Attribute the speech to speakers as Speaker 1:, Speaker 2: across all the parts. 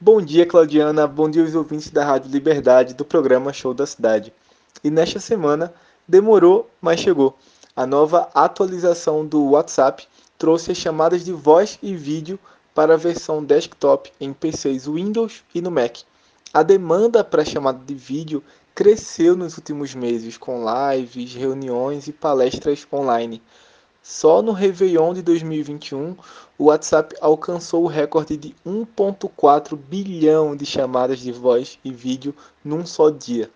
Speaker 1: Bom dia, Claudiana. Bom dia aos ouvintes da Rádio Liberdade do programa Show da Cidade. E nesta semana, demorou, mas chegou. A nova atualização do WhatsApp trouxe as chamadas de voz e vídeo para a versão desktop em PCs Windows e no Mac. A demanda para chamada de vídeo cresceu nos últimos meses com lives, reuniões e palestras online. Só no Réveillon de 2021, o WhatsApp alcançou o recorde de 1,4 bilhão de chamadas de voz e vídeo num só dia.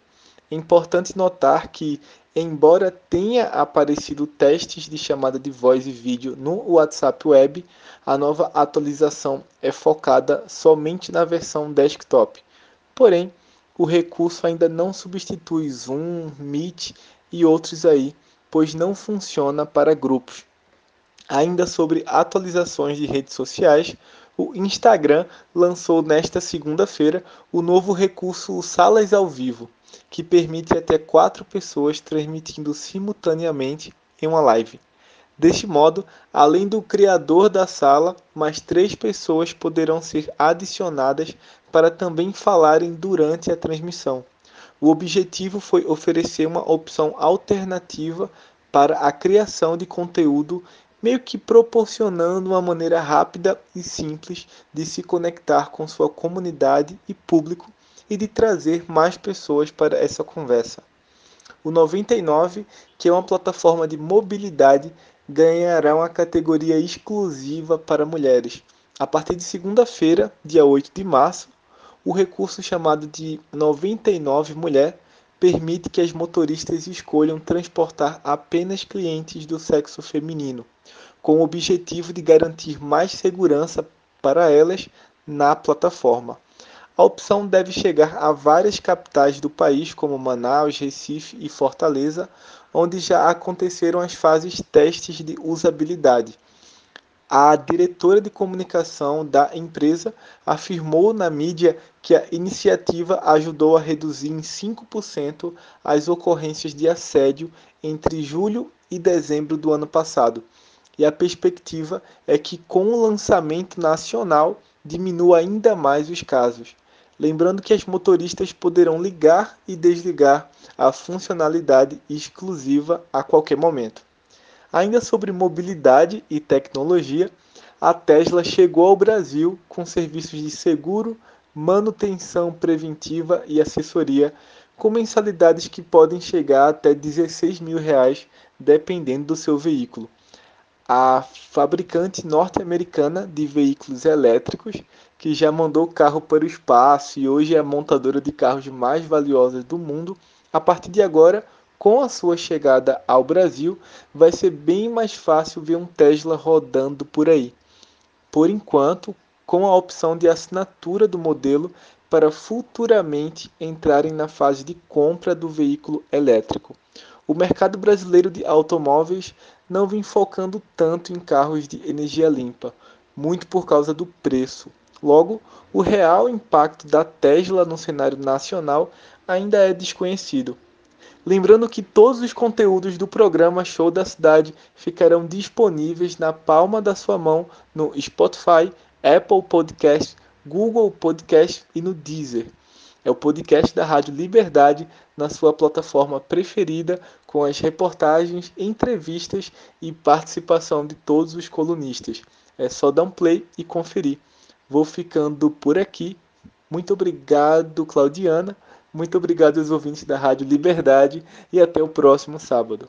Speaker 1: É importante notar que, embora tenha aparecido testes de chamada de voz e vídeo no WhatsApp Web, a nova atualização é focada somente na versão desktop. Porém, o recurso ainda não substitui Zoom, Meet e outros aí, pois não funciona para grupos. Ainda sobre atualizações de redes sociais, o Instagram lançou nesta segunda-feira o novo recurso Salas ao Vivo, que permite até quatro pessoas transmitindo simultaneamente em uma live. Deste modo, além do criador da sala, mais três pessoas poderão ser adicionadas para também falarem durante a transmissão. O objetivo foi oferecer uma opção alternativa para a criação de conteúdo, meio que proporcionando uma maneira rápida e simples de se conectar com sua comunidade e público e de trazer mais pessoas para essa conversa. O 99, que é uma plataforma de mobilidade, ganhará uma categoria exclusiva para mulheres. A partir de segunda-feira, dia 8 de março, o recurso chamado de 99 Mulher permite que as motoristas escolham transportar apenas clientes do sexo feminino, com o objetivo de garantir mais segurança para elas na plataforma. A opção deve chegar a várias capitais do país, como Manaus, Recife e Fortaleza, onde já aconteceram as fases testes de usabilidade. A diretora de comunicação da empresa afirmou na mídia que a iniciativa ajudou a reduzir em 5% as ocorrências de assédio entre julho e dezembro do ano passado. E a perspectiva é que, com o lançamento nacional, diminua ainda mais os casos. Lembrando que as motoristas poderão ligar e desligar a funcionalidade exclusiva a qualquer momento. Ainda sobre mobilidade e tecnologia, a Tesla chegou ao Brasil com serviços de seguro, manutenção preventiva e assessoria, com mensalidades que podem chegar até 16 mil reais, dependendo do seu veículo. A fabricante norte-americana de veículos elétricos que já mandou o carro para o espaço e hoje é a montadora de carros mais valiosas do mundo, a partir de agora, com a sua chegada ao Brasil, vai ser bem mais fácil ver um Tesla rodando por aí. Por enquanto, com a opção de assinatura do modelo para futuramente entrarem na fase de compra do veículo elétrico. O mercado brasileiro de automóveis não vem focando tanto em carros de energia limpa, muito por causa do preço. Logo, o real impacto da Tesla no cenário nacional ainda é desconhecido. Lembrando que todos os conteúdos do programa Show da Cidade ficarão disponíveis na palma da sua mão no Spotify, Apple Podcast, Google Podcast e no Deezer. É o podcast da Rádio Liberdade na sua plataforma preferida, com as reportagens, entrevistas e participação de todos os colunistas. É só dar um play e conferir. Vou ficando por aqui. Muito obrigado, Claudiana. Muito obrigado aos ouvintes da Rádio Liberdade e até o próximo sábado.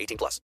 Speaker 2: 18 plus.